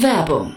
Werbung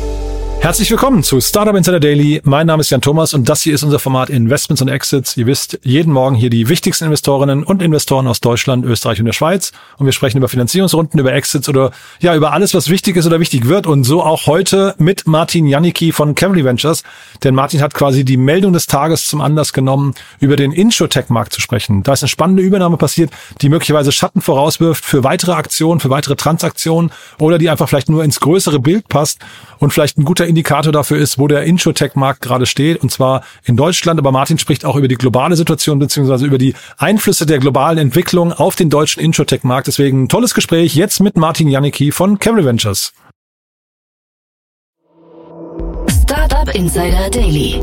Herzlich willkommen zu Startup Insider Daily. Mein Name ist Jan Thomas und das hier ist unser Format Investments und Exits. Ihr wisst, jeden Morgen hier die wichtigsten Investorinnen und Investoren aus Deutschland, Österreich und der Schweiz. Und wir sprechen über Finanzierungsrunden, über Exits oder ja, über alles, was wichtig ist oder wichtig wird. Und so auch heute mit Martin Janicki von Cavalry Ventures. Denn Martin hat quasi die Meldung des Tages zum Anlass genommen, über den Insurtech-Markt zu sprechen. Da ist eine spannende Übernahme passiert, die möglicherweise Schatten vorauswirft für weitere Aktionen, für weitere Transaktionen oder die einfach vielleicht nur ins größere Bild passt und vielleicht ein guter Indikator dafür ist, wo der Insurtech-Markt gerade steht, und zwar in Deutschland. Aber Martin spricht auch über die globale Situation beziehungsweise über die Einflüsse der globalen Entwicklung auf den deutschen Insurtech-Markt. Deswegen tolles Gespräch jetzt mit Martin Janicki von Cavalry Ventures. Startup Insider Daily.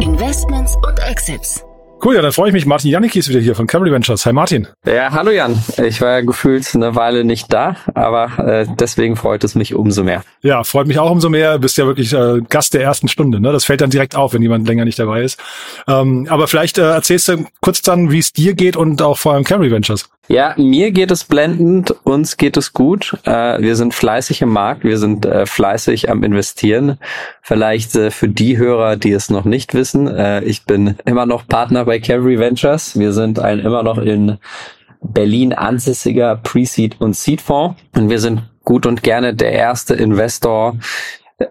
Investments und Exits. Cool, ja, dann freue ich mich. Martin Janicki ist wieder hier von Cavalry Ventures. Hi Martin. Ja, hallo Jan. Ich war ja gefühlt eine Weile nicht da, aber äh, deswegen freut es mich umso mehr. Ja, freut mich auch umso mehr. Bist ja wirklich äh, Gast der ersten Stunde. Ne? Das fällt dann direkt auf, wenn jemand länger nicht dabei ist. Ähm, aber vielleicht äh, erzählst du kurz dann, wie es dir geht und auch vor allem Cavalry Ventures. Ja, mir geht es blendend, uns geht es gut. Äh, wir sind fleißig im Markt, wir sind äh, fleißig am Investieren. Vielleicht äh, für die Hörer, die es noch nicht wissen, ich bin immer noch Partner bei Cavalry Ventures. Wir sind ein immer noch in Berlin ansässiger Pre-Seed und Seed-Fonds und wir sind gut und gerne der erste Investor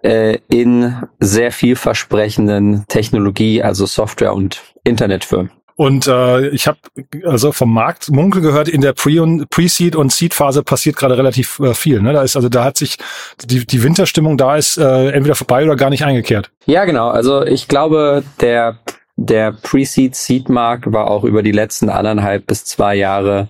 in sehr vielversprechenden Technologie, also Software und Internetfirmen. Und äh, ich habe also vom Markt Munkel gehört, in der Pre-Seed und Seed-Phase passiert gerade relativ äh, viel. Ne? Da ist also da hat sich die, die Winterstimmung da ist äh, entweder vorbei oder gar nicht eingekehrt. Ja, genau. Also ich glaube, der der Pre-Seed-Seed-Markt war auch über die letzten anderthalb bis zwei Jahre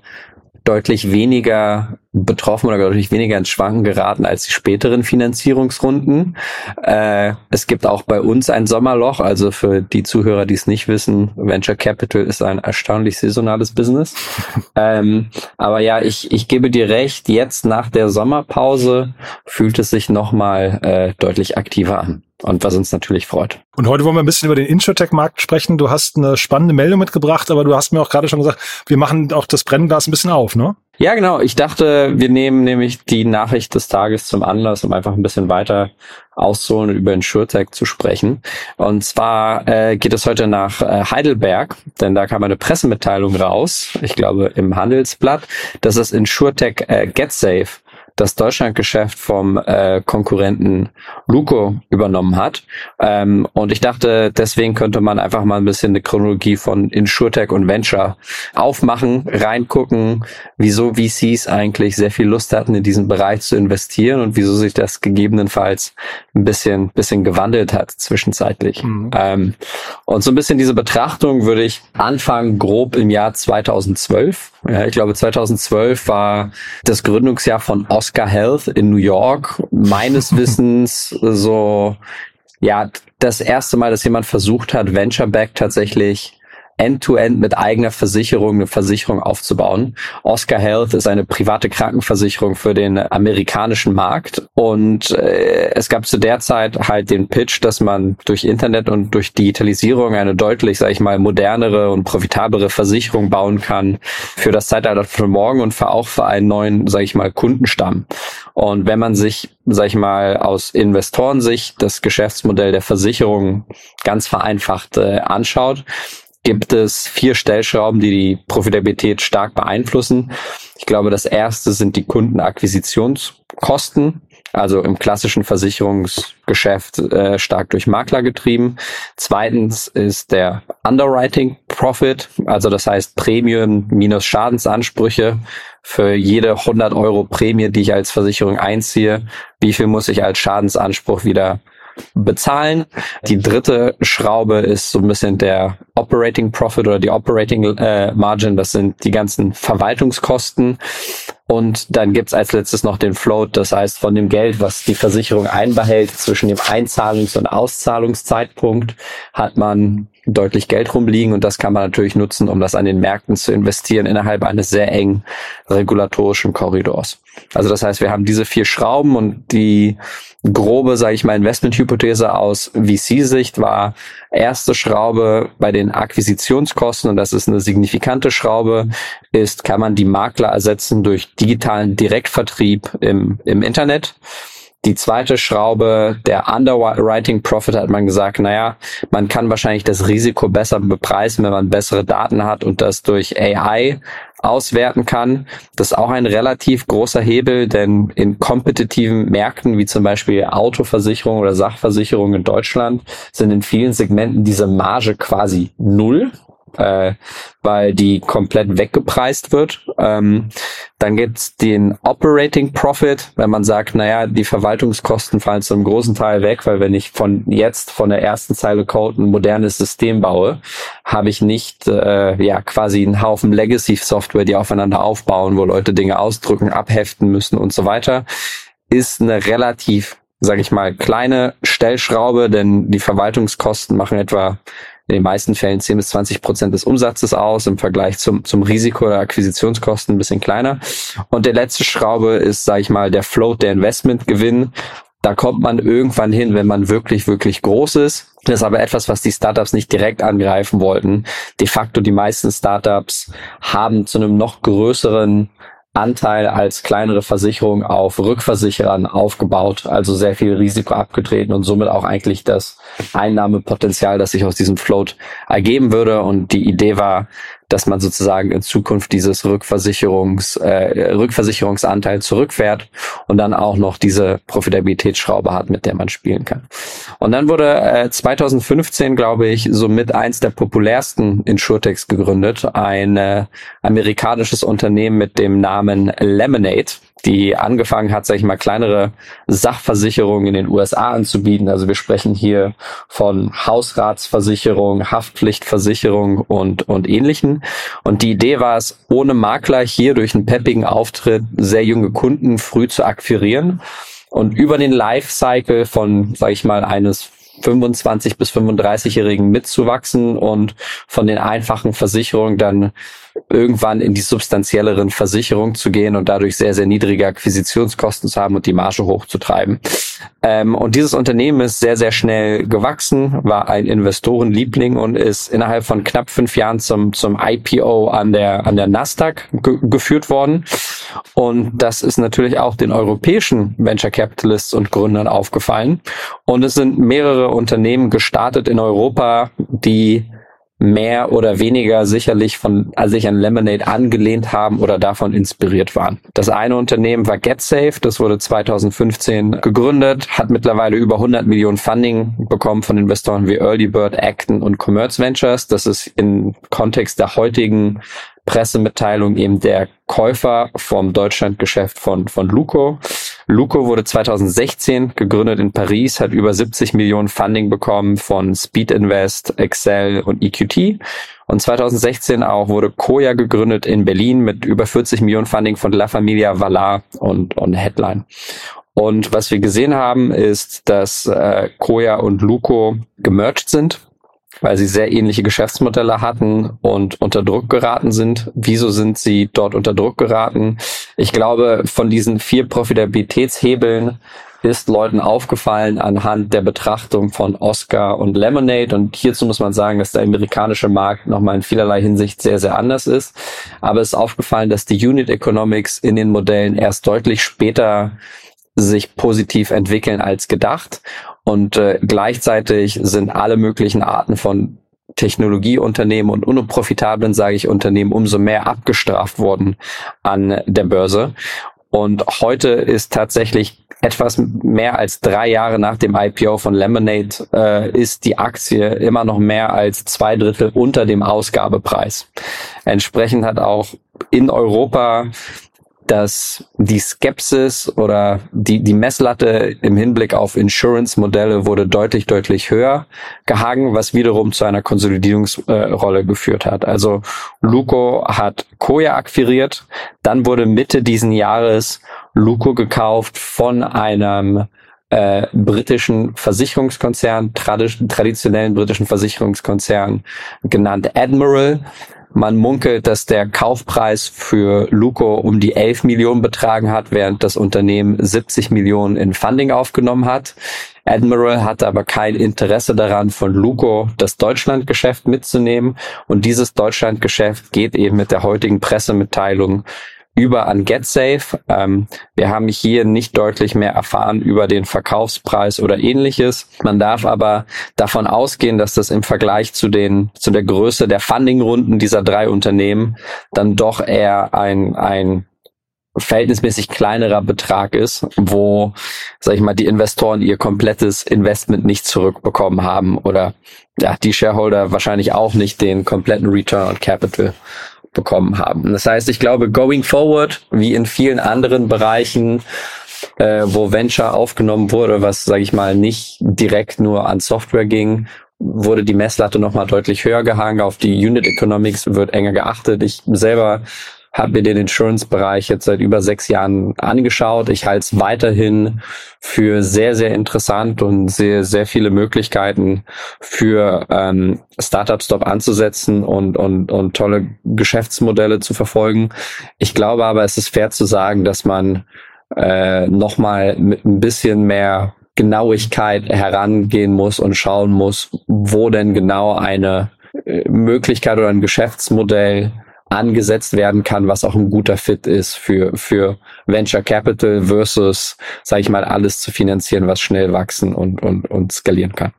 deutlich weniger betroffen oder deutlich weniger ins Schwanken geraten als die späteren Finanzierungsrunden. Äh, es gibt auch bei uns ein Sommerloch, also für die Zuhörer, die es nicht wissen, Venture Capital ist ein erstaunlich saisonales Business. ähm, aber ja, ich, ich gebe dir recht, jetzt nach der Sommerpause fühlt es sich nochmal äh, deutlich aktiver an. Und was uns natürlich freut. Und heute wollen wir ein bisschen über den Insurtech-Markt sprechen. Du hast eine spannende Meldung mitgebracht, aber du hast mir auch gerade schon gesagt, wir machen auch das Brennglas ein bisschen auf, ne? Ja, genau. Ich dachte, wir nehmen nämlich die Nachricht des Tages zum Anlass, um einfach ein bisschen weiter auszuholen und über InsurTech zu sprechen. Und zwar äh, geht es heute nach äh, Heidelberg, denn da kam eine Pressemitteilung raus, ich glaube im Handelsblatt, dass das InsurTech äh, GetSafe das Deutschlandgeschäft vom äh, Konkurrenten Luco übernommen hat. Ähm, und ich dachte, deswegen könnte man einfach mal ein bisschen eine Chronologie von InsurTech und Venture aufmachen, reingucken, wieso VCs eigentlich sehr viel Lust hatten, in diesen Bereich zu investieren und wieso sich das gegebenenfalls ein bisschen, bisschen gewandelt hat zwischenzeitlich. Mhm. Ähm, und so ein bisschen diese Betrachtung würde ich anfangen grob im Jahr 2012. Ja, ich glaube 2012 war das Gründungsjahr von Oscar Health in New York. Meines Wissens so, ja, das erste Mal, dass jemand versucht hat, Venture Back tatsächlich end-to-end -End mit eigener Versicherung eine Versicherung aufzubauen. Oscar Health ist eine private Krankenversicherung für den amerikanischen Markt und äh, es gab zu der Zeit halt den Pitch, dass man durch Internet und durch Digitalisierung eine deutlich, sag ich mal, modernere und profitablere Versicherung bauen kann für das Zeitalter von morgen und für auch für einen neuen, sag ich mal, Kundenstamm. Und wenn man sich, sag ich mal, aus Investorensicht das Geschäftsmodell der Versicherung ganz vereinfacht äh, anschaut, gibt es vier Stellschrauben, die die Profitabilität stark beeinflussen. Ich glaube, das erste sind die Kundenakquisitionskosten. also im klassischen Versicherungsgeschäft äh, stark durch Makler getrieben. Zweitens ist der Underwriting Profit, also das heißt Premium minus Schadensansprüche für jede 100 Euro Prämie, die ich als Versicherung einziehe, wie viel muss ich als Schadensanspruch wieder bezahlen. Die dritte Schraube ist so ein bisschen der Operating Profit oder die Operating äh, Margin. Das sind die ganzen Verwaltungskosten. Und dann gibt's als letztes noch den Float, das heißt von dem Geld, was die Versicherung einbehält zwischen dem Einzahlungs- und Auszahlungszeitpunkt, hat man deutlich Geld rumliegen und das kann man natürlich nutzen, um das an den Märkten zu investieren innerhalb eines sehr engen regulatorischen Korridors. Also das heißt, wir haben diese vier Schrauben und die grobe, sage ich mal, Investmenthypothese aus VC-Sicht war erste Schraube bei den Akquisitionskosten und das ist eine signifikante Schraube, ist, kann man die Makler ersetzen durch digitalen Direktvertrieb im, im Internet. Die zweite Schraube, der Underwriting Profit, hat man gesagt, naja, man kann wahrscheinlich das Risiko besser bepreisen, wenn man bessere Daten hat und das durch AI auswerten kann. Das ist auch ein relativ großer Hebel, denn in kompetitiven Märkten wie zum Beispiel Autoversicherung oder Sachversicherung in Deutschland sind in vielen Segmenten diese Marge quasi null äh, weil die komplett weggepreist wird. Ähm, dann gibt's den Operating Profit, wenn man sagt, naja, die Verwaltungskosten fallen zu einem großen Teil weg, weil wenn ich von jetzt von der ersten Zeile Code ein modernes System baue, habe ich nicht äh, ja quasi einen Haufen Legacy-Software, die aufeinander aufbauen, wo Leute Dinge ausdrücken, abheften müssen und so weiter. Ist eine relativ sage ich mal, kleine Stellschraube, denn die Verwaltungskosten machen etwa in den meisten Fällen 10 bis 20 Prozent des Umsatzes aus, im Vergleich zum, zum Risiko der Akquisitionskosten ein bisschen kleiner. Und der letzte Schraube ist, sage ich mal, der Float, der Investmentgewinn. Da kommt man irgendwann hin, wenn man wirklich, wirklich groß ist. Das ist aber etwas, was die Startups nicht direkt angreifen wollten. De facto die meisten Startups haben zu einem noch größeren Anteil als kleinere Versicherung auf Rückversicherern aufgebaut, also sehr viel Risiko abgetreten und somit auch eigentlich das Einnahmepotenzial, das sich aus diesem Float ergeben würde. Und die Idee war, dass man sozusagen in Zukunft dieses Rückversicherungs, äh, Rückversicherungsanteil zurückfährt und dann auch noch diese Profitabilitätsschraube hat, mit der man spielen kann. Und dann wurde äh, 2015, glaube ich, somit eins der populärsten Insurtechs gegründet, ein äh, amerikanisches Unternehmen mit dem Namen Lemonade die angefangen hat, sag ich mal, kleinere Sachversicherungen in den USA anzubieten. Also wir sprechen hier von Hausratsversicherung, Haftpflichtversicherung und, und ähnlichen. Und die Idee war es, ohne Makler hier durch einen peppigen Auftritt sehr junge Kunden früh zu akquirieren und über den Lifecycle von, sag ich mal, eines 25 bis 35-Jährigen mitzuwachsen und von den einfachen Versicherungen dann irgendwann in die substanzielleren Versicherungen zu gehen und dadurch sehr, sehr niedrige Akquisitionskosten zu haben und die Marge hochzutreiben. Ähm, und dieses Unternehmen ist sehr, sehr schnell gewachsen, war ein Investorenliebling und ist innerhalb von knapp fünf Jahren zum, zum IPO an der, an der Nasdaq ge geführt worden. Und das ist natürlich auch den europäischen Venture Capitalists und Gründern aufgefallen. Und es sind mehrere Unternehmen gestartet in Europa, die mehr oder weniger sicherlich von also sich an Lemonade angelehnt haben oder davon inspiriert waren. Das eine Unternehmen war GetSafe, das wurde 2015 gegründet, hat mittlerweile über 100 Millionen Funding bekommen von Investoren wie Earlybird, Acton und Commerce Ventures. Das ist im Kontext der heutigen Pressemitteilung eben der Käufer vom Deutschlandgeschäft von, von Luco. Luco wurde 2016 gegründet in Paris, hat über 70 Millionen Funding bekommen von Speed Invest, Excel und EQT. Und 2016 auch wurde Koya gegründet in Berlin mit über 40 Millionen Funding von La Familia Valar und, und Headline. Und was wir gesehen haben, ist, dass äh, Koya und Luco gemerged sind weil sie sehr ähnliche Geschäftsmodelle hatten und unter Druck geraten sind. Wieso sind sie dort unter Druck geraten? Ich glaube, von diesen vier Profitabilitätshebeln ist Leuten aufgefallen anhand der Betrachtung von Oscar und Lemonade. Und hierzu muss man sagen, dass der amerikanische Markt nochmal in vielerlei Hinsicht sehr, sehr anders ist. Aber es ist aufgefallen, dass die Unit Economics in den Modellen erst deutlich später sich positiv entwickeln als gedacht. Und äh, gleichzeitig sind alle möglichen Arten von Technologieunternehmen und unprofitablen, sage ich, Unternehmen umso mehr abgestraft worden an der Börse. Und heute ist tatsächlich etwas mehr als drei Jahre nach dem IPO von Lemonade äh, ist die Aktie immer noch mehr als zwei Drittel unter dem Ausgabepreis. Entsprechend hat auch in Europa dass die Skepsis oder die, die Messlatte im Hinblick auf Insurance-Modelle wurde deutlich, deutlich höher gehangen, was wiederum zu einer Konsolidierungsrolle äh, geführt hat. Also Luco hat Koya akquiriert, dann wurde Mitte diesen Jahres Luco gekauft von einem äh, britischen Versicherungskonzern, traditionellen britischen Versicherungskonzern genannt Admiral. Man munkelt, dass der Kaufpreis für Luco um die 11 Millionen betragen hat, während das Unternehmen 70 Millionen in Funding aufgenommen hat. Admiral hatte aber kein Interesse daran, von Luco das Deutschlandgeschäft mitzunehmen. Und dieses Deutschlandgeschäft geht eben mit der heutigen Pressemitteilung über an GetSafe. Ähm, wir haben hier nicht deutlich mehr erfahren über den Verkaufspreis oder ähnliches. Man darf aber davon ausgehen, dass das im Vergleich zu den, zu der Größe der Fundingrunden dieser drei Unternehmen dann doch eher ein, ein verhältnismäßig kleinerer Betrag ist, wo, sag ich mal, die Investoren ihr komplettes Investment nicht zurückbekommen haben oder ja, die Shareholder wahrscheinlich auch nicht den kompletten Return on Capital bekommen haben. Das heißt, ich glaube, going forward, wie in vielen anderen Bereichen, äh, wo Venture aufgenommen wurde, was, sage ich mal, nicht direkt nur an Software ging, wurde die Messlatte nochmal deutlich höher gehangen. Auf die Unit Economics wird enger geachtet. Ich selber habe mir den Insurance-Bereich jetzt seit über sechs Jahren angeschaut. Ich halte es weiterhin für sehr, sehr interessant und sehe sehr viele Möglichkeiten für ähm, Startups dort anzusetzen und, und, und tolle Geschäftsmodelle zu verfolgen. Ich glaube aber, es ist fair zu sagen, dass man äh, nochmal mit ein bisschen mehr Genauigkeit herangehen muss und schauen muss, wo denn genau eine äh, Möglichkeit oder ein Geschäftsmodell angesetzt werden kann, was auch ein guter Fit ist für, für Venture Capital versus, sage ich mal, alles zu finanzieren, was schnell wachsen und, und, und skalieren kann.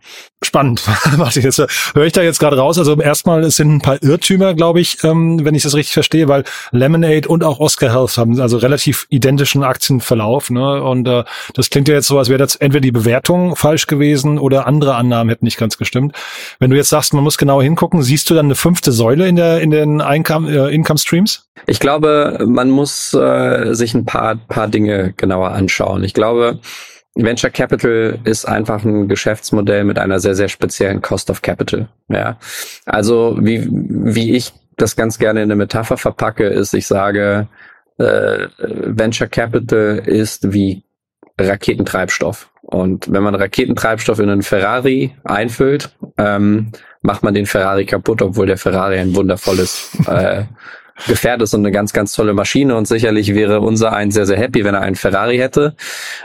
Spannend. Warte, jetzt höre ich da jetzt gerade raus. Also erstmal, es sind ein paar Irrtümer, glaube ich, ähm, wenn ich das richtig verstehe, weil Lemonade und auch Oscar Health haben also relativ identischen Aktienverlauf. Ne? Und äh, das klingt ja jetzt so, als wäre das entweder die Bewertung falsch gewesen oder andere Annahmen hätten nicht ganz gestimmt. Wenn du jetzt sagst, man muss genau hingucken, siehst du dann eine fünfte Säule in der in den Einkam äh, Income Streams? Ich glaube, man muss äh, sich ein paar, paar Dinge genauer anschauen. Ich glaube, Venture Capital ist einfach ein Geschäftsmodell mit einer sehr, sehr speziellen Cost of Capital. Ja. Also wie, wie ich das ganz gerne in eine Metapher verpacke, ist, ich sage, äh, Venture Capital ist wie Raketentreibstoff. Und wenn man Raketentreibstoff in einen Ferrari einfüllt, ähm, macht man den Ferrari kaputt, obwohl der Ferrari ein wundervolles äh, Gefährt ist und eine ganz, ganz tolle Maschine und sicherlich wäre unser ein sehr, sehr happy, wenn er einen Ferrari hätte.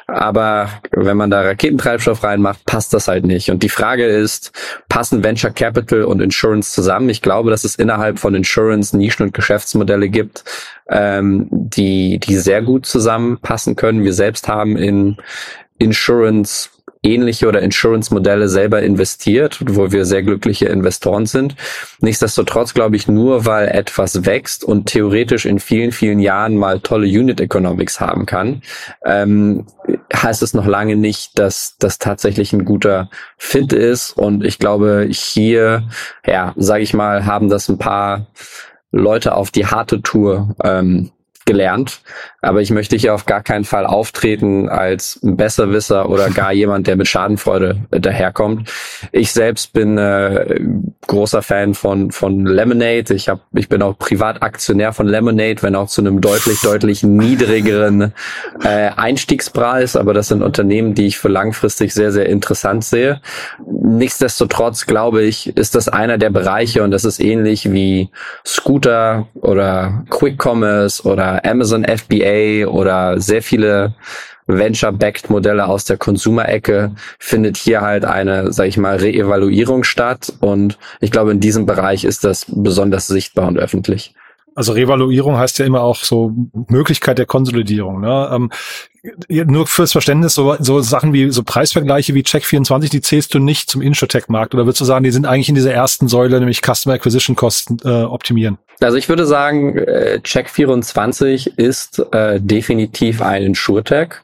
Aber wenn man da Raketentreibstoff reinmacht, passt das halt nicht. Und die Frage ist, passen Venture Capital und Insurance zusammen? Ich glaube, dass es innerhalb von Insurance Nischen und Geschäftsmodelle gibt, ähm, die, die sehr gut zusammenpassen können. Wir selbst haben in Insurance ähnliche oder Insurance-Modelle selber investiert, wo wir sehr glückliche Investoren sind. Nichtsdestotrotz glaube ich, nur weil etwas wächst und theoretisch in vielen, vielen Jahren mal tolle Unit Economics haben kann, ähm, heißt es noch lange nicht, dass das tatsächlich ein guter Fit ist. Und ich glaube, hier, ja, sage ich mal, haben das ein paar Leute auf die harte Tour ähm, gelernt, aber ich möchte hier auf gar keinen Fall auftreten als Besserwisser oder gar jemand, der mit Schadenfreude daherkommt. Ich selbst bin äh, großer Fan von von Lemonade. Ich habe ich bin auch Privataktionär von Lemonade, wenn auch zu einem deutlich deutlich niedrigeren äh, Einstiegspreis, aber das sind Unternehmen, die ich für langfristig sehr sehr interessant sehe. Nichtsdestotrotz glaube ich, ist das einer der Bereiche und das ist ähnlich wie Scooter oder Quick Commerce oder Amazon FBA oder sehr viele Venture-backed Modelle aus der Consumer-Ecke findet hier halt eine, sag ich mal, Reevaluierung statt. Und ich glaube, in diesem Bereich ist das besonders sichtbar und öffentlich. Also Revaluierung heißt ja immer auch so Möglichkeit der Konsolidierung. Ne? Ähm, nur fürs Verständnis, so, so Sachen wie so Preisvergleiche wie Check24, die zählst du nicht zum Insurtech-Markt oder würdest du sagen, die sind eigentlich in dieser ersten Säule, nämlich Customer Acquisition Kosten äh, optimieren? Also ich würde sagen, äh, Check24 ist äh, definitiv ein Insurtech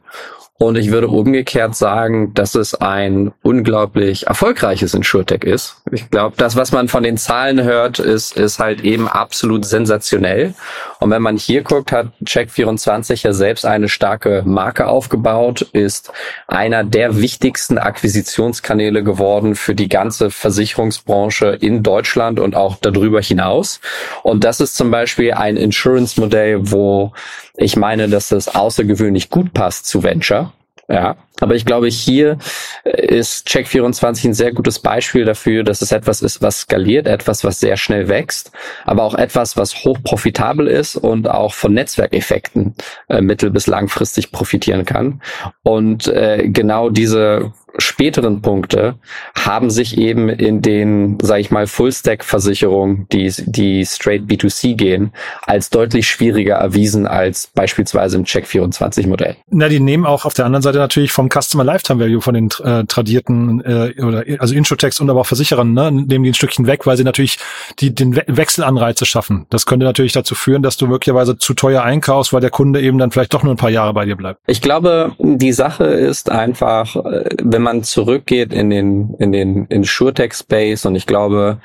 und ich würde umgekehrt sagen, dass es ein unglaublich erfolgreiches Insurtech ist. Ich glaube, das, was man von den Zahlen hört, ist, ist halt eben absolut sensationell. Und wenn man hier guckt, hat Check24 ja selbst eine starke Marke aufgebaut, ist einer der wichtigsten Akquisitionskanäle geworden für die ganze Versicherungsbranche in Deutschland und auch darüber hinaus. Und das ist zum Beispiel ein Insurance-Modell, wo ich meine, dass das außergewöhnlich gut passt zu Venture. Ja, aber ich glaube, hier ist Check24 ein sehr gutes Beispiel dafür, dass es etwas ist, was skaliert, etwas, was sehr schnell wächst, aber auch etwas, was hoch profitabel ist und auch von Netzwerkeffekten äh, mittel- bis langfristig profitieren kann. Und äh, genau diese späteren Punkte haben sich eben in den, sage ich mal, Full-Stack-Versicherungen, die, die straight B2C gehen, als deutlich schwieriger erwiesen als beispielsweise im Check24-Modell. Na, die nehmen auch auf der anderen Seite natürlich vom Customer Lifetime Value von den äh, tradierten, äh, oder also Insurtechs und aber auch Versicherern, ne, nehmen die ein Stückchen weg, weil sie natürlich die, den We Wechselanreize schaffen. Das könnte natürlich dazu führen, dass du möglicherweise zu teuer einkaufst, weil der Kunde eben dann vielleicht doch nur ein paar Jahre bei dir bleibt. Ich glaube, die Sache ist einfach, äh, wenn man zurückgeht in den, in den Insurtech-Space und ich glaube,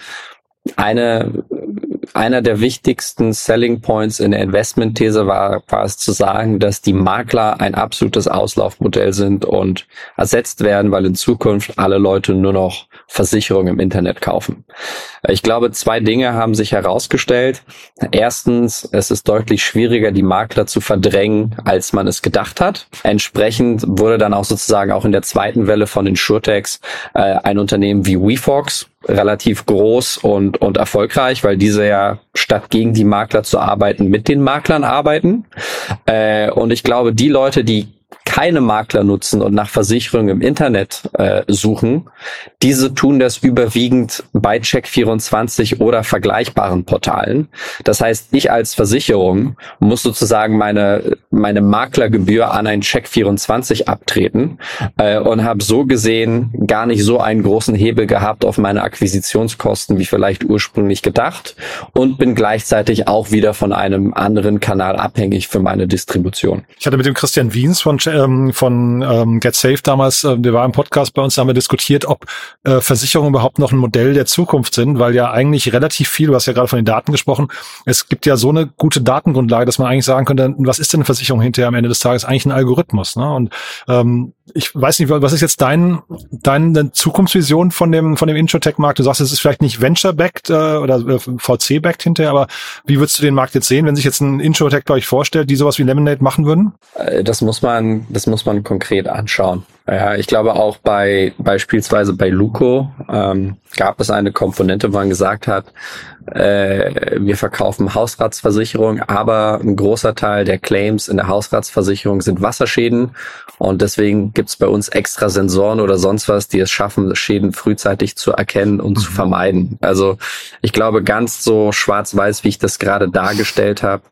eine, einer der wichtigsten Selling Points in der Investmentthese war, war es zu sagen, dass die Makler ein absolutes Auslaufmodell sind und ersetzt werden, weil in Zukunft alle Leute nur noch Versicherungen im Internet kaufen. Ich glaube, zwei Dinge haben sich herausgestellt. Erstens, es ist deutlich schwieriger, die Makler zu verdrängen, als man es gedacht hat. Entsprechend wurde dann auch sozusagen auch in der zweiten Welle von Insurtechs äh, ein Unternehmen wie WeFox relativ groß und, und erfolgreich, weil diese ja statt gegen die Makler zu arbeiten, mit den Maklern arbeiten. Äh, und ich glaube, die Leute, die keine Makler nutzen und nach Versicherungen im Internet äh, suchen, diese tun das überwiegend bei Check24 oder vergleichbaren Portalen. Das heißt, ich als Versicherung muss sozusagen meine, meine Maklergebühr an ein Check24 abtreten äh, und habe so gesehen gar nicht so einen großen Hebel gehabt auf meine Akquisitionskosten wie vielleicht ursprünglich gedacht und bin gleichzeitig auch wieder von einem anderen Kanal abhängig für meine Distribution. Ich hatte mit dem Christian Wiens von ähm, von ähm, Get Safe damals, äh, der war im Podcast bei uns, da haben wir diskutiert, ob äh, Versicherungen überhaupt noch ein Modell der Zukunft sind, weil ja eigentlich relativ viel, du hast ja gerade von den Daten gesprochen, es gibt ja so eine gute Datengrundlage, dass man eigentlich sagen könnte, was ist denn eine Versicherung hinterher am Ende des Tages? Eigentlich ein Algorithmus. Ne? Und ähm, ich weiß nicht, was ist jetzt dein, deine Zukunftsvision von dem, von dem Insurtech-Markt? Du sagst, es ist vielleicht nicht Venture-backed äh, oder äh, VC-backed hinterher, aber wie würdest du den Markt jetzt sehen, wenn sich jetzt ein Insurtech bei euch vorstellt, die sowas wie Lemonade machen würden? Äh, das muss man, das muss man konkret anschauen. Ja, ich glaube auch bei beispielsweise bei Luco ähm, gab es eine Komponente, wo man gesagt hat, äh, wir verkaufen Hausratsversicherung, aber ein großer Teil der Claims in der Hausratsversicherung sind Wasserschäden und deswegen gibt's bei uns extra Sensoren oder sonst was, die es schaffen, Schäden frühzeitig zu erkennen und mhm. zu vermeiden. Also ich glaube, ganz so schwarz-weiß, wie ich das gerade dargestellt habe,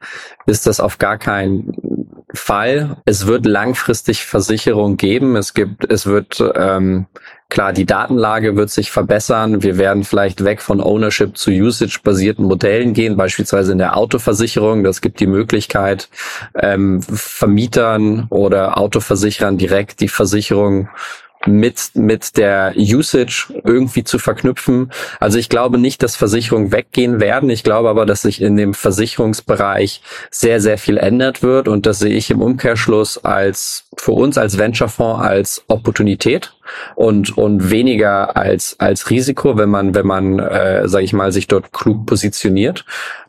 ist das auf gar keinen Fall. Es wird langfristig Versicherung geben. Es gibt, es wird ähm, klar, die Datenlage wird sich verbessern. Wir werden vielleicht weg von Ownership zu Usage-basierten Modellen gehen, beispielsweise in der Autoversicherung. Das gibt die Möglichkeit, ähm, Vermietern oder Autoversicherern direkt die Versicherung mit, mit der Usage irgendwie zu verknüpfen. Also ich glaube nicht, dass Versicherungen weggehen werden. Ich glaube aber, dass sich in dem Versicherungsbereich sehr, sehr viel ändert wird. Und das sehe ich im Umkehrschluss als für uns als Venturefonds als Opportunität und und weniger als als Risiko, wenn man wenn man äh, sage ich mal sich dort klug positioniert.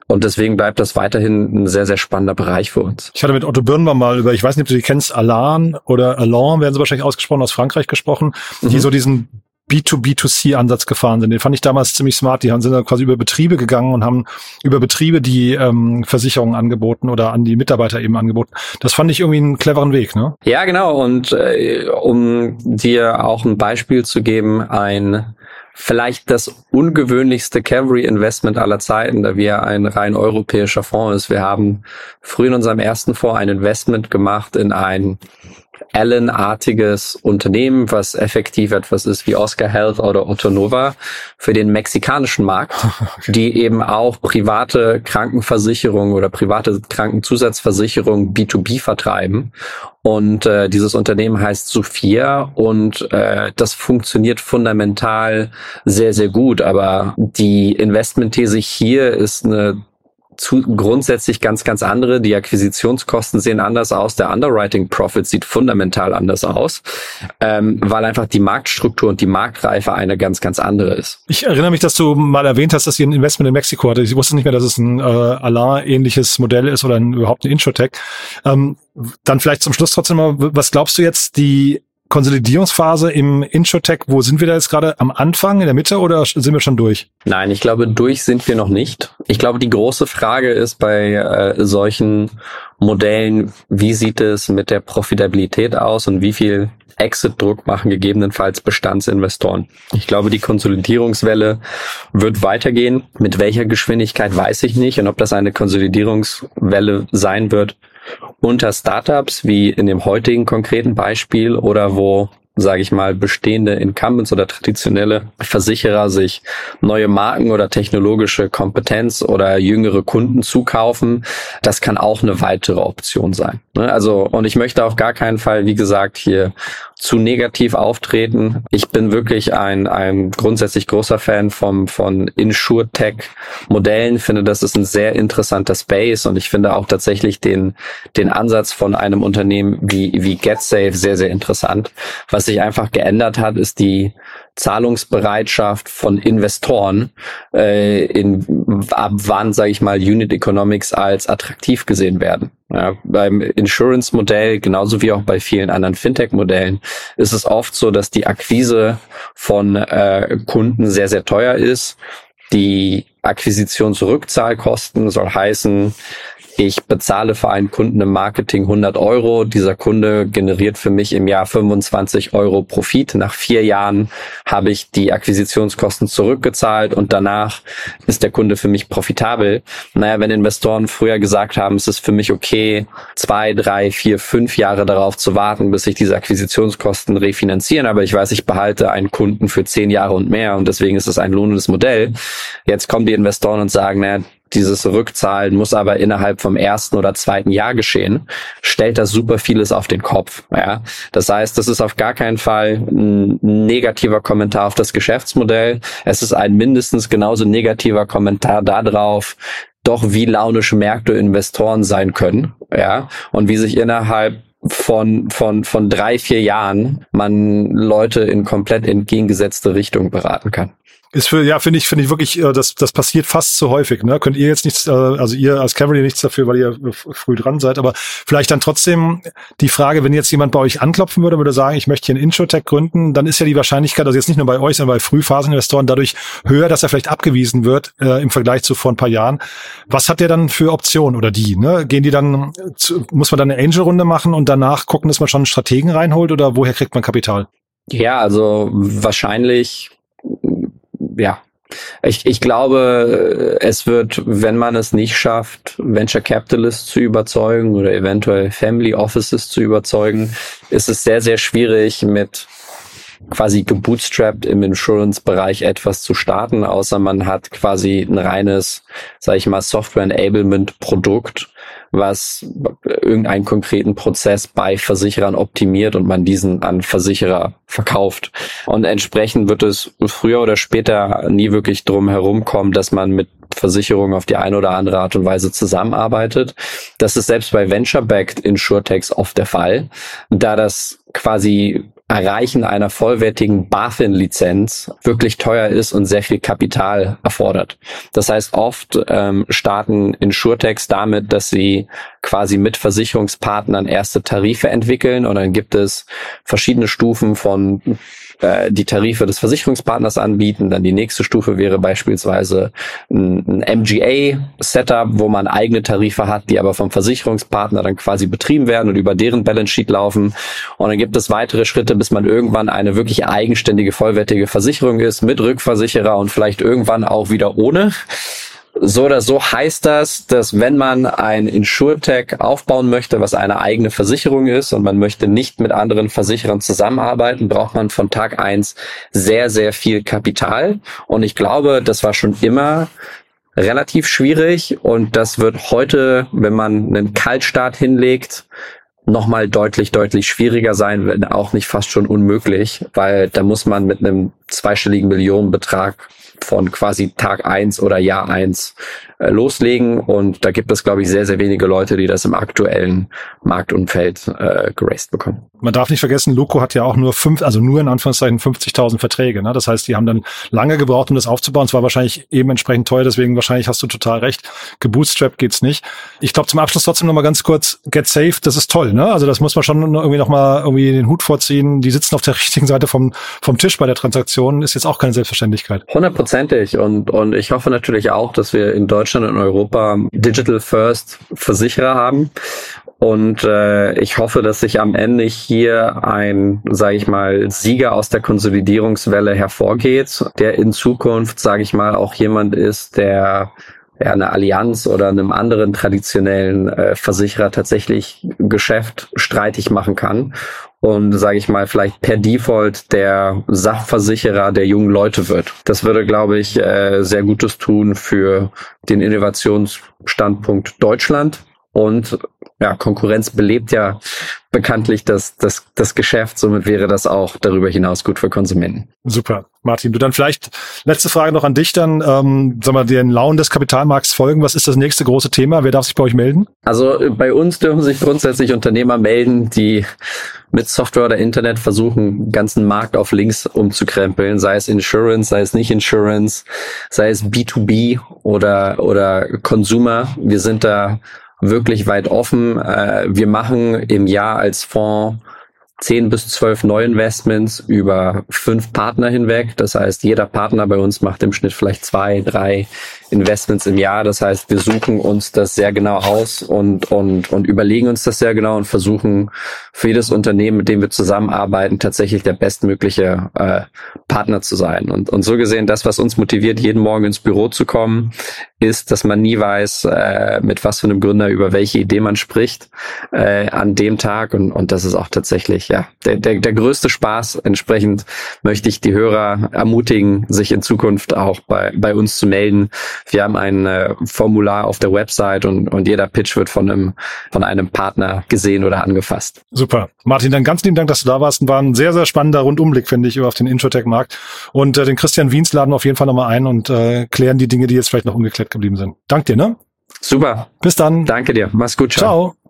Und deswegen bleibt das weiterhin ein sehr, sehr spannender Bereich für uns. Ich hatte mit Otto Birnbaum mal über, ich weiß nicht, ob du die kennst, Alan oder Alain, werden sie wahrscheinlich ausgesprochen, aus Frankreich gesprochen, mhm. die so diesen B2B2C-Ansatz gefahren sind. Den fand ich damals ziemlich smart. Die haben sind dann quasi über Betriebe gegangen und haben über Betriebe die ähm, Versicherungen angeboten oder an die Mitarbeiter eben angeboten. Das fand ich irgendwie einen cleveren Weg, ne? Ja, genau. Und äh, um dir auch ein Beispiel zu geben, ein vielleicht das ungewöhnlichste Cavalry Investment aller Zeiten, da wir ein rein europäischer Fonds ist. Wir haben früh in unserem ersten Fonds ein Investment gemacht in ein Allen-artiges Unternehmen, was effektiv etwas ist wie Oscar Health oder Otto Nova für den mexikanischen Markt, die eben auch private Krankenversicherungen oder private Krankenzusatzversicherungen B2B vertreiben. Und äh, dieses Unternehmen heißt Sophia und äh, das funktioniert fundamental sehr, sehr gut. Aber die Investmentthese hier ist eine zu, grundsätzlich ganz, ganz andere. Die Akquisitionskosten sehen anders aus. Der Underwriting Profit sieht fundamental anders aus, ähm, weil einfach die Marktstruktur und die Marktreife eine ganz, ganz andere ist. Ich erinnere mich, dass du mal erwähnt hast, dass ihr ein Investment in Mexiko hatte. Ich wusste nicht mehr, dass es ein äh, Alarm-ähnliches Modell ist oder ein, überhaupt ein Introtech. Ähm, dann vielleicht zum Schluss trotzdem mal, was glaubst du jetzt, die Konsolidierungsphase im Introtech, wo sind wir da jetzt gerade? Am Anfang, in der Mitte oder sind wir schon durch? Nein, ich glaube, durch sind wir noch nicht. Ich glaube, die große Frage ist bei äh, solchen Modellen, wie sieht es mit der Profitabilität aus und wie viel Exit-Druck machen gegebenenfalls Bestandsinvestoren. Ich glaube, die Konsolidierungswelle wird weitergehen. Mit welcher Geschwindigkeit weiß ich nicht. Und ob das eine Konsolidierungswelle sein wird, unter Startups, wie in dem heutigen konkreten Beispiel, oder wo sage ich mal, bestehende Incumbents oder traditionelle Versicherer sich neue Marken oder technologische Kompetenz oder jüngere Kunden zukaufen, das kann auch eine weitere Option sein. Ne? Also, und ich möchte auf gar keinen Fall, wie gesagt, hier zu negativ auftreten. Ich bin wirklich ein, ein grundsätzlich großer Fan vom, von Insure-Tech-Modellen, finde, das ist ein sehr interessanter Space und ich finde auch tatsächlich den, den Ansatz von einem Unternehmen wie, wie GetSafe sehr, sehr interessant. Was sich einfach geändert hat, ist die Zahlungsbereitschaft von Investoren äh, in ab wann, sage ich mal, Unit Economics als attraktiv gesehen werden. Ja, beim Insurance-Modell, genauso wie auch bei vielen anderen Fintech-Modellen, ist es oft so, dass die Akquise von äh, Kunden sehr, sehr teuer ist. Die Akquisitionsrückzahlkosten soll heißen, ich bezahle für einen Kunden im Marketing 100 Euro. Dieser Kunde generiert für mich im Jahr 25 Euro Profit. Nach vier Jahren habe ich die Akquisitionskosten zurückgezahlt und danach ist der Kunde für mich profitabel. Naja, wenn Investoren früher gesagt haben, es ist für mich okay, zwei, drei, vier, fünf Jahre darauf zu warten, bis sich diese Akquisitionskosten refinanzieren, aber ich weiß, ich behalte einen Kunden für zehn Jahre und mehr und deswegen ist es ein lohnendes Modell. Jetzt kommen die Investoren und sagen, naja, dieses Rückzahlen muss aber innerhalb vom ersten oder zweiten Jahr geschehen, stellt das super vieles auf den Kopf. Ja? Das heißt, das ist auf gar keinen Fall ein negativer Kommentar auf das Geschäftsmodell. Es ist ein mindestens genauso negativer Kommentar darauf, doch wie launische Märkte Investoren sein können, ja, und wie sich innerhalb von, von, von drei, vier Jahren man Leute in komplett entgegengesetzte Richtung beraten kann. Ist für, ja, finde ich, finde ich wirklich, äh, das, das passiert fast zu häufig, ne? Könnt ihr jetzt nichts, äh, also ihr als Cavalry nichts dafür, weil ihr früh dran seid, aber vielleicht dann trotzdem die Frage, wenn jetzt jemand bei euch anklopfen würde, würde sagen, ich möchte hier einen Introtech gründen, dann ist ja die Wahrscheinlichkeit, also jetzt nicht nur bei euch, sondern bei Frühphaseninvestoren dadurch höher, dass er vielleicht abgewiesen wird, äh, im Vergleich zu vor ein paar Jahren. Was hat der dann für Optionen oder die, ne? Gehen die dann, zu, muss man dann eine Angel-Runde machen und danach gucken, dass man schon einen Strategen reinholt oder woher kriegt man Kapital? Ja, also wahrscheinlich ja, ich, ich glaube, es wird, wenn man es nicht schafft, Venture Capitalists zu überzeugen oder eventuell Family Offices zu überzeugen, ist es sehr, sehr schwierig mit quasi gebootstrapped im Insurance-Bereich etwas zu starten, außer man hat quasi ein reines, sage ich mal, Software-Enablement-Produkt, was irgendeinen konkreten Prozess bei Versicherern optimiert und man diesen an Versicherer verkauft. Und entsprechend wird es früher oder später nie wirklich drum herumkommen, dass man mit Versicherungen auf die eine oder andere Art und Weise zusammenarbeitet. Das ist selbst bei Venture-Backed Insurtechs oft der Fall, da das quasi Erreichen einer vollwertigen BaFin-Lizenz wirklich teuer ist und sehr viel Kapital erfordert. Das heißt, oft ähm, starten Insurtechs damit, dass sie quasi mit Versicherungspartnern erste Tarife entwickeln und dann gibt es verschiedene Stufen von äh, die Tarife des Versicherungspartners anbieten. Dann die nächste Stufe wäre beispielsweise ein, ein MGA-Setup, wo man eigene Tarife hat, die aber vom Versicherungspartner dann quasi betrieben werden und über deren Balance Sheet laufen. Und dann gibt es weitere Schritte bis man irgendwann eine wirklich eigenständige, vollwertige Versicherung ist, mit Rückversicherer und vielleicht irgendwann auch wieder ohne. So oder so heißt das, dass wenn man ein InsurTech aufbauen möchte, was eine eigene Versicherung ist und man möchte nicht mit anderen Versicherern zusammenarbeiten, braucht man von Tag eins sehr, sehr viel Kapital. Und ich glaube, das war schon immer relativ schwierig und das wird heute, wenn man einen Kaltstart hinlegt, nochmal deutlich, deutlich schwieriger sein, wenn auch nicht fast schon unmöglich, weil da muss man mit einem zweistelligen Millionenbetrag von quasi Tag eins oder Jahr eins äh, loslegen. Und da gibt es, glaube ich, sehr, sehr wenige Leute, die das im aktuellen Marktumfeld äh, geraced bekommen. Man darf nicht vergessen, Loco hat ja auch nur fünf, also nur in Anführungszeichen 50.000 Verträge. Ne? Das heißt, die haben dann lange gebraucht, um das aufzubauen. Es war wahrscheinlich eben entsprechend teuer, deswegen wahrscheinlich hast du total recht. Gebootstrapped geht's nicht. Ich glaube, zum Abschluss trotzdem nochmal ganz kurz, Get Safe, das ist toll. Ne? Also das muss man schon irgendwie nochmal irgendwie den Hut vorziehen. Die sitzen auf der richtigen Seite vom, vom Tisch bei der Transaktion. Ist jetzt auch keine Selbstverständlichkeit. Hundertprozentig. Und, und ich hoffe natürlich auch, dass wir in Deutschland und Europa Digital First Versicherer haben. Und äh, ich hoffe, dass sich am Ende hier ein, sage ich mal, Sieger aus der Konsolidierungswelle hervorgeht, der in Zukunft, sage ich mal, auch jemand ist, der ja, eine Allianz oder einem anderen traditionellen äh, Versicherer tatsächlich Geschäft streitig machen kann und sage ich mal vielleicht per Default der Sachversicherer der jungen Leute wird. Das würde, glaube ich, äh, sehr Gutes tun für den Innovationsstandpunkt Deutschland und ja, Konkurrenz belebt ja bekanntlich das, das, das Geschäft. Somit wäre das auch darüber hinaus gut für Konsumenten. Super. Martin, du dann vielleicht letzte Frage noch an dich dann. Ähm, sag mal, den Launen des Kapitalmarkts folgen. Was ist das nächste große Thema? Wer darf sich bei euch melden? Also bei uns dürfen sich grundsätzlich Unternehmer melden, die mit Software oder Internet versuchen, ganzen Markt auf links umzukrempeln, sei es Insurance, sei es nicht Insurance, sei es B2B oder, oder Consumer. Wir sind da wirklich weit offen. Äh, wir machen im Jahr als Fonds 10 bis 12 Neuinvestments über fünf Partner hinweg. Das heißt, jeder Partner bei uns macht im Schnitt vielleicht zwei, drei Investments im Jahr. Das heißt, wir suchen uns das sehr genau aus und, und, und überlegen uns das sehr genau und versuchen für jedes Unternehmen, mit dem wir zusammenarbeiten, tatsächlich der bestmögliche äh, Partner zu sein. Und, und so gesehen, das, was uns motiviert, jeden Morgen ins Büro zu kommen, ist, dass man nie weiß, äh, mit was für einem Gründer über welche Idee man spricht äh, an dem Tag. Und, und das ist auch tatsächlich ja der, der, der größte Spaß. Entsprechend möchte ich die Hörer ermutigen, sich in Zukunft auch bei, bei uns zu melden wir haben ein äh, Formular auf der Website und, und jeder Pitch wird von einem, von einem Partner gesehen oder angefasst. Super. Martin, dann ganz lieben Dank, dass du da warst. War ein sehr, sehr spannender Rundumblick, finde ich, über auf den Introtech-Markt. Und äh, den Christian Wiens laden wir auf jeden Fall nochmal ein und äh, klären die Dinge, die jetzt vielleicht noch ungeklärt geblieben sind. Dank dir, ne? Super. Bis dann. Danke dir. Mach's gut. Ciao. ciao.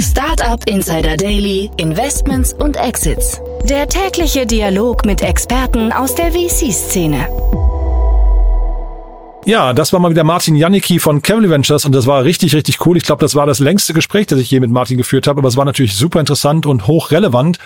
Startup Insider Daily, Investments und Exits. Der tägliche Dialog mit Experten aus der VC-Szene. Ja, das war mal wieder Martin Janicki von Cavalry Ventures und das war richtig, richtig cool. Ich glaube, das war das längste Gespräch, das ich je mit Martin geführt habe, aber es war natürlich super interessant und hochrelevant.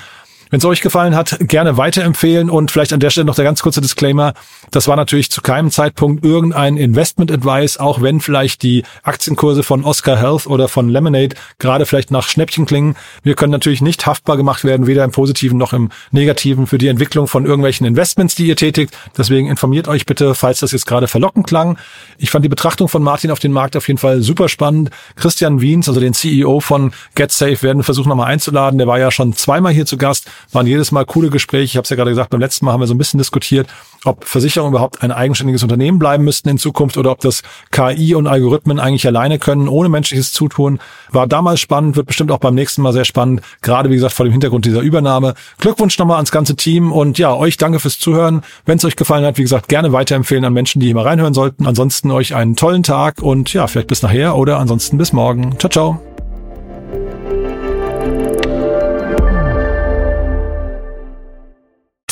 Wenn es euch gefallen hat, gerne weiterempfehlen und vielleicht an der Stelle noch der ganz kurze Disclaimer. Das war natürlich zu keinem Zeitpunkt irgendein Investment Advice, auch wenn vielleicht die Aktienkurse von Oscar Health oder von Lemonade gerade vielleicht nach Schnäppchen klingen. Wir können natürlich nicht haftbar gemacht werden, weder im Positiven noch im Negativen für die Entwicklung von irgendwelchen Investments, die ihr tätigt. Deswegen informiert euch bitte, falls das jetzt gerade verlockend klang. Ich fand die Betrachtung von Martin auf den Markt auf jeden Fall super spannend. Christian Wiens, also den CEO von GetSafe, werden versuchen nochmal einzuladen. Der war ja schon zweimal hier zu Gast waren jedes Mal coole Gespräche. Ich habe es ja gerade gesagt, beim letzten Mal haben wir so ein bisschen diskutiert, ob Versicherungen überhaupt ein eigenständiges Unternehmen bleiben müssten in Zukunft oder ob das KI und Algorithmen eigentlich alleine können, ohne menschliches Zutun. War damals spannend, wird bestimmt auch beim nächsten Mal sehr spannend, gerade wie gesagt vor dem Hintergrund dieser Übernahme. Glückwunsch nochmal ans ganze Team und ja, euch danke fürs Zuhören. Wenn es euch gefallen hat, wie gesagt, gerne weiterempfehlen an Menschen, die hier mal reinhören sollten. Ansonsten euch einen tollen Tag und ja, vielleicht bis nachher oder ansonsten bis morgen. Ciao, ciao.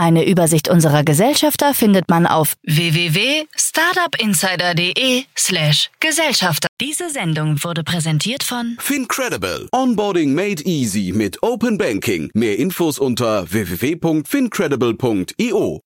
Eine Übersicht unserer Gesellschafter findet man auf www.startupinsider.de slash Gesellschafter. Diese Sendung wurde präsentiert von Fincredible. Onboarding made easy mit Open Banking. Mehr Infos unter www.fincredible.io.